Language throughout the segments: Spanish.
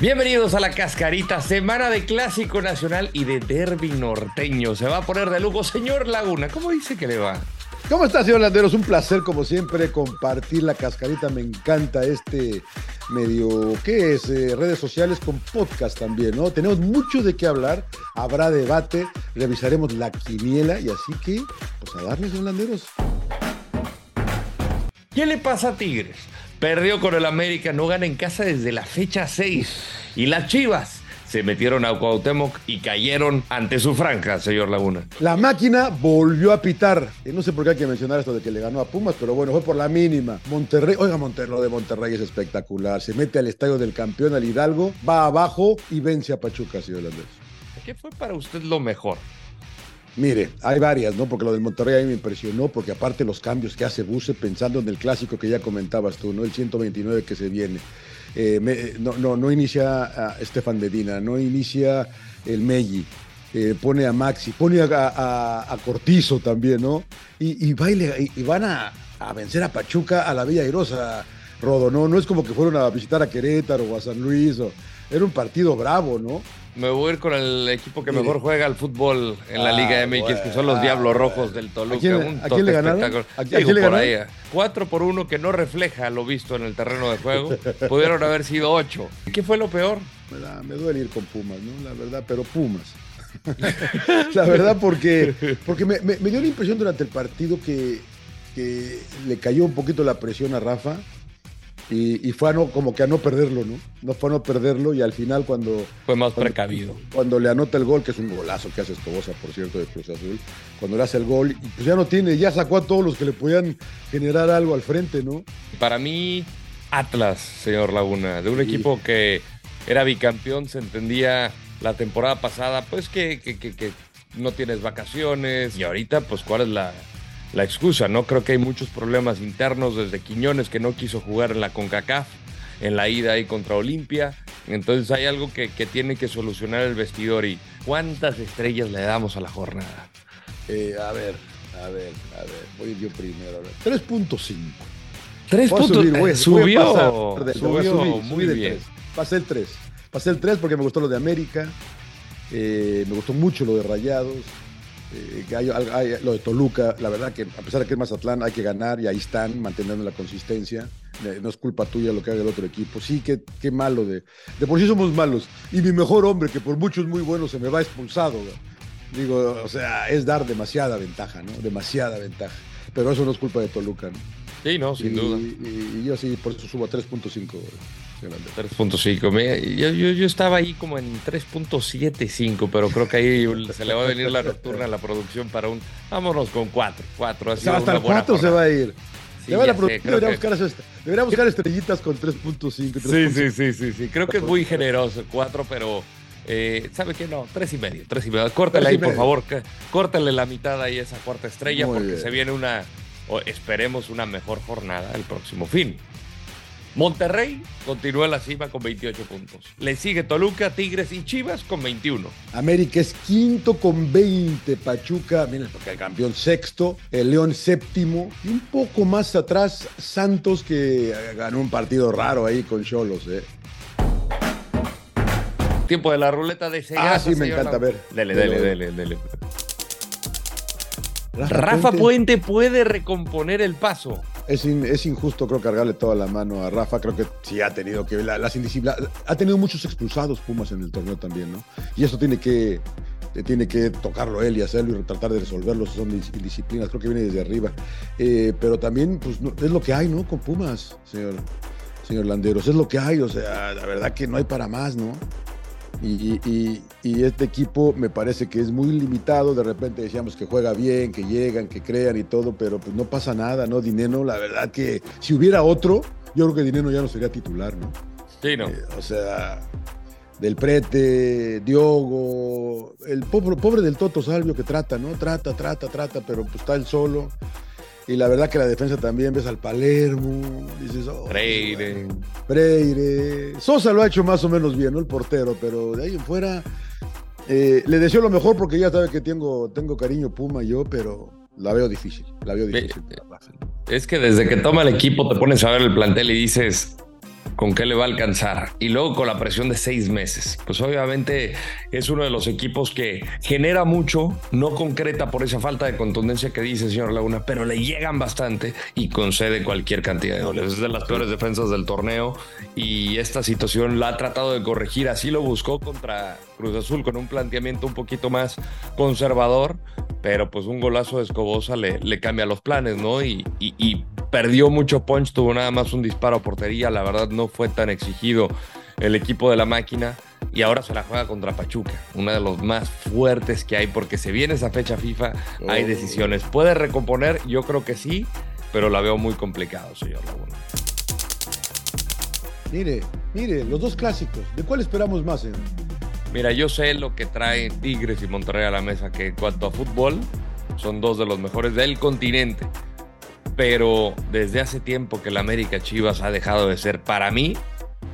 Bienvenidos a la Cascarita, semana de Clásico Nacional y de Derby Norteño. Se va a poner de lujo, señor Laguna. ¿Cómo dice que le va? ¿Cómo estás, señor Landeros? Un placer, como siempre, compartir la cascarita. Me encanta este medio, ¿qué es? Eh, redes sociales con podcast también, ¿no? Tenemos mucho de qué hablar, habrá debate, revisaremos la quiniela y así que, pues a darle, señor Landeros. ¿Qué le pasa a Tigres? Perdió con el América, no gana en casa desde la fecha 6. Y las Chivas se metieron a Cuauhtémoc y cayeron ante su franja, señor Laguna. La máquina volvió a pitar. Y no sé por qué hay que mencionar esto de que le ganó a Pumas, pero bueno, fue por la mínima. Monterrey, oiga, Monterrey, lo de Monterrey es espectacular. Se mete al estadio del campeón, al Hidalgo, va abajo y vence a Pachuca, señor Landés. ¿Qué fue para usted lo mejor? Mire, hay varias, ¿no? Porque lo del Monterrey a mí me impresionó, porque aparte los cambios que hace Buse pensando en el clásico que ya comentabas tú, ¿no? El 129 que se viene. Eh, no, no, no inicia a Estefan Medina, no inicia el Meggi, eh, pone a Maxi, pone a, Cortizo también, ¿no? Y, y, van a, vencer a Pachuca a la Villa Airosa, Rodo, ¿no? No es como que fueron a visitar a Querétaro o a San Luis, o, era un partido bravo, ¿no? Me voy a ir con el equipo que mejor juega al fútbol en la Liga ah, MX, que son los Diablos Rojos del Toluca. ¿A quién, le ganaron? ¿A quién, le por ahí. Cuatro por uno que no refleja lo visto en el terreno de juego. Pudieron haber sido ocho. ¿Qué fue lo peor? Me, duele ir con Pumas, ¿no? La verdad, pero Pumas. la verdad, porque, porque me, dio la impresión durante el partido que, que le cayó un poquito la presión a Rafa y, fue a no, como que a no perderlo, ¿no? No fue a no perderlo y al final cuando... Fue más precavido. Cuando le anota el gol, que es un golazo que hace Escobosa, por cierto, de Cruz Azul, cuando le hace el gol, pues ya no tiene, ya sacó a todos los que le podían generar algo al frente, ¿no? Para mí, Atlas, señor Laguna, de un equipo que era bicampeón, se entendía la temporada pasada, pues que, que, que no tienes vacaciones y ahorita, pues cuál es la la excusa, ¿no? Creo que hay muchos problemas internos desde Quiñones que no quiso jugar en la CONCACAF, en la ida ahí contra Olimpia. Entonces hay algo que, tiene que solucionar el vestidor y ¿cuántas estrellas le damos a la jornada? Eh, a ver, a ver, a ver, voy yo primero. 3.5. 3 puntos. Eh, subió, subió muy bien. Pasé el 3. Pasé el 3 porque me gustó lo de América. Eh, me gustó mucho lo de Rayados. Eh, lo de Toluca, la verdad que a pesar de que es Mazatlán, hay que ganar y ahí están manteniendo la consistencia. Eh, no es culpa tuya lo que haga el otro equipo. Sí, qué, qué malo de. De por sí somos malos. Y mi mejor hombre, que por mucho es muy bueno, se me va expulsado. Digo, o sea, es dar demasiada ventaja, ¿no? Demasiada ventaja. Pero eso no es culpa de Toluca, ¿no? Sí, no, sin duda. Y, y, yo sí, por eso subo a 3.5. 3.5. Yo, yo, estaba ahí como en 3.75, pero creo que ahí se le va a venir la nocturna a la producción para un. Vámonos con 4. 4 hasta el 4 se va a ir. debería, buscar, estrellitas con 3.5. Sí, sí, sí, sí, sí. Creo que es muy generoso 4, pero. Eh, ¿Sabe qué? No, tres y medio, tres y medio. Córtale ahí, por favor. Córtale la mitad ahí esa cuarta estrella porque se viene una, o esperemos una mejor jornada el próximo fin. Monterrey continúa en la cima con 28 puntos. Le sigue Toluca, Tigres y Chivas con 21. América es quinto con 20. Pachuca, miren, porque el campeón sexto. El León séptimo. Y un poco más atrás, Santos, que ganó un partido raro ahí con Cholos. ¿eh? Tiempo de la ruleta de Ah, sí, me encanta ver. Dele, dele, dele, dele. Rafa, Puente puede recomponer el paso es, injusto, creo, cargarle toda la mano a Rafa. Creo que sí ha tenido que la, las indisciplinas. Ha tenido muchos expulsados Pumas en el torneo también, ¿no? Y eso tiene que, tiene que tocarlo él y hacerlo y tratar de resolverlo. Son indisciplinas, creo que viene desde arriba. Eh, pero también, pues, es lo que hay, ¿no? Con Pumas, señor, señor Landeros. Es lo que hay, o sea, la verdad que no hay para más, ¿no? Y, este equipo me parece que es muy limitado. De repente decíamos que juega bien, que llegan, que crean y todo, pero pues no pasa nada, ¿no? Dinero, la verdad que si hubiera otro, yo creo que Dinero ya no sería titular, ¿no? Sí, ¿no? Eh, o sea, del Prete, Diogo, el pobre, pobre del Toto Salvio que trata, ¿no? Trata, trata, trata, pero pues está él solo. Y la verdad que la defensa también ves al Palermo, dices, oh, Freire. Freire. Sosa lo ha hecho más o menos bien, ¿no? El portero, pero de ahí en fuera eh, le deseo lo mejor porque ya sabe que tengo, tengo cariño Puma yo, pero la veo difícil, la veo difícil. Es que desde que toma el equipo te pones a ver el plantel y dices, con qué le va a alcanzar y luego con la presión de seis meses. Pues obviamente es uno de los equipos que genera mucho, no concreta por esa falta de contundencia que dice señor Laguna, pero le llegan bastante y concede cualquier cantidad de goles. Es de las peores defensas del torneo y esta situación la ha tratado de corregir. Así lo buscó contra Cruz Azul con un planteamiento un poquito más conservador, pero pues un golazo de Escobosa le, cambia los planes, ¿no? Y perdió mucho punch, tuvo nada más un disparo a portería, la verdad no fue tan exigido el equipo de la máquina y ahora se la juega contra Pachuca, uno de los más fuertes que hay porque se viene esa fecha FIFA, hay oh. decisiones. ¿Puede recomponer? Yo creo que sí, pero la veo muy complicado, señor Laguna. Mire, mire, los dos clásicos, ¿de cuál esperamos más? Mira, yo sé lo que trae Tigres y Monterrey a la mesa, que en cuanto a fútbol, son dos de los mejores del continente pero desde hace tiempo que la América Chivas ha dejado de ser para mí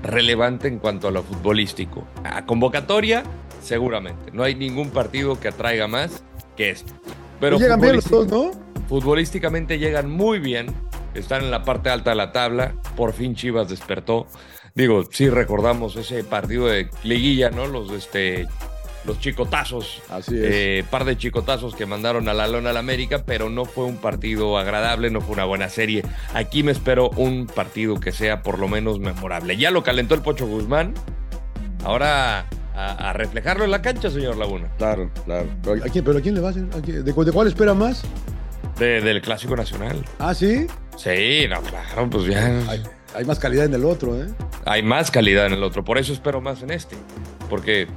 relevante en cuanto a lo futbolístico. A convocatoria, seguramente. No hay ningún partido que atraiga más que este. Pero llegan bien los dos, ¿no? Futbolísticamente llegan muy bien. Están en la parte alta de la tabla. Por fin Chivas despertó. Digo, sí recordamos ese partido de liguilla, ¿no? Los este, los chicotazos. Así es. Eh, par de chicotazos que mandaron a la lona al América, pero no fue un partido agradable, no fue una buena serie. Aquí me espero un partido que sea por lo menos memorable. Ya lo calentó el Pocho Guzmán. Ahora a, reflejarlo en la cancha, señor Laguna. Claro, claro. ¿Pero a quién, pero quién le va a hacer? ¿De, cuál espera más? del Clásico Nacional. ¿Ah, sí? Sí, no, claro, pues ya. Hay, hay más calidad en el otro, ¿eh? Hay más calidad en el otro, por eso espero más en este. Porque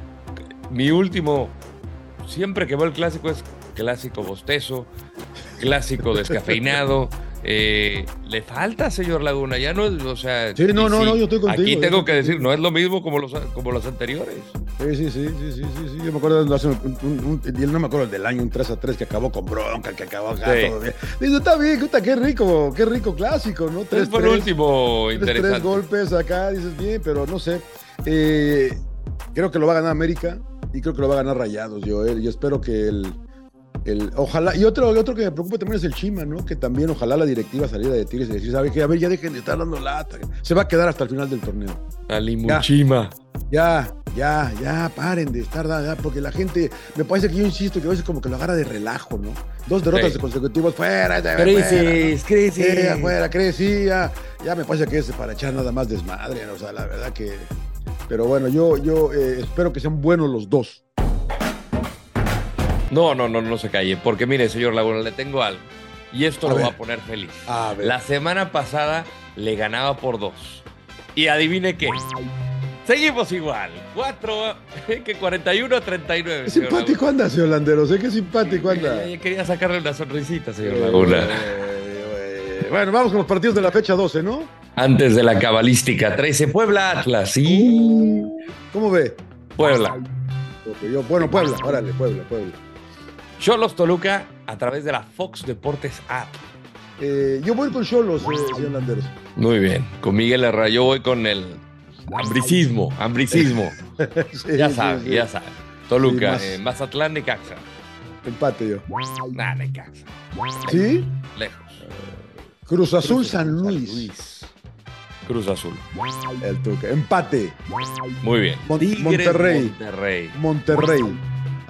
mi último, siempre que veo el clásico es clásico bostezo, clásico descafeinado. Eh, le falta, señor Laguna, ya no es, o sea. Sí, no, no, no, yo estoy contigo. Aquí tengo que decir, no es lo mismo como los, como los anteriores. Sí, sí, sí, sí, sí, sí, Yo me acuerdo de hace un, un, no me acuerdo del año, un 3 a 3 que acabó con bronca, que acabó acá todo bien. Dice, está bien, qué rico, qué rico clásico, ¿no? Tres, por último, interesante. Tres golpes acá, dices bien, pero no sé. Eh, creo que lo va a ganar América y creo que lo va a ganar Rayados, yo, eh, espero que el, el, ojalá, y otro, otro que me preocupa también es el Chima, ¿no? Que también ojalá la directiva saliera de Tigres y decir, ¿sabe qué? A ver, ya dejen de estar dando lata. Se va a quedar hasta el final del torneo. Alimuchima. Ya, ya, ya, paren de estar, ya, porque la gente, me parece que yo insisto que a veces como que lo agarra de relajo, ¿no? Dos derrotas consecutivas, fuera, ya, crisis, crisis. Sí, afuera, crisis, ya, ya me parece que es para echar nada más desmadre, ¿no? o sea, la verdad que pero bueno, yo, yo eh, espero que sean buenos los dos. No, no, no, no se calle, porque mire, señor Laguna, le tengo algo. Y esto lo va a poner feliz. La semana pasada le ganaba por dos. Y adivine qué. Seguimos igual. Cuatro, que 41 a 39. Qué simpático anda, señor Landeros. Qué simpático anda. Quería sacarle una sonrisita, señor Laguna. Bueno, vamos con los partidos de la fecha 12, ¿no? Antes de la cabalística 13, Puebla Atlas, ¿sí? ¿Cómo ve? Puebla. bueno, Puebla, órale, Puebla, Puebla. Cholos Toluca a través de la Fox Deportes App. Eh, yo voy con Cholos, eh, señor Landers. Muy bien, con Miguel Herrera, yo voy con el ambricismo, ambricismo. ya sabe, ya sabe. Toluca, más... eh, Mazatlán, Necaxa. Empate yo. Nah, Necaxa. ¿Sí? Lejos. Cruz Azul, San Luis. Cruz Azul. El Tuca. Empate. Muy bien. Monterrey. Monterrey. Monterrey.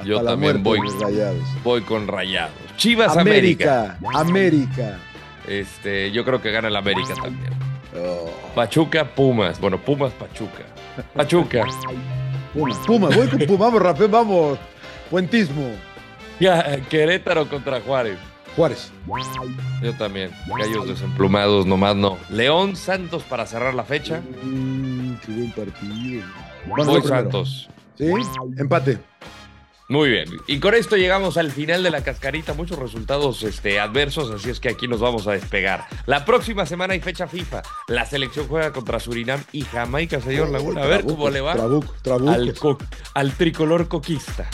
Yo también voy, voy con Rayados. Chivas América. América. Este, yo creo que gana el América también. Oh. Pachuca, Pumas. Bueno, Pumas, Pachuca. Pachuca. Pumas, Pumas. Voy con Pumas. Vamos, Rafael, vamos. Puentismo. Ya, Querétaro contra Juárez. Juárez. Yo también. Gallos desemplumados, nomás no. León Santos para cerrar la fecha. Mm, qué buen partido. Voy Santos. ¿Sí? Empate. Muy bien. Y con esto llegamos al final de la cascarita. Muchos resultados este, adversos, así es que aquí nos vamos a despegar. La próxima semana hay fecha FIFA. La selección juega contra Surinam y Jamaica, señor Laguna. A ver cómo le va trabuc, al, al tricolor coquista.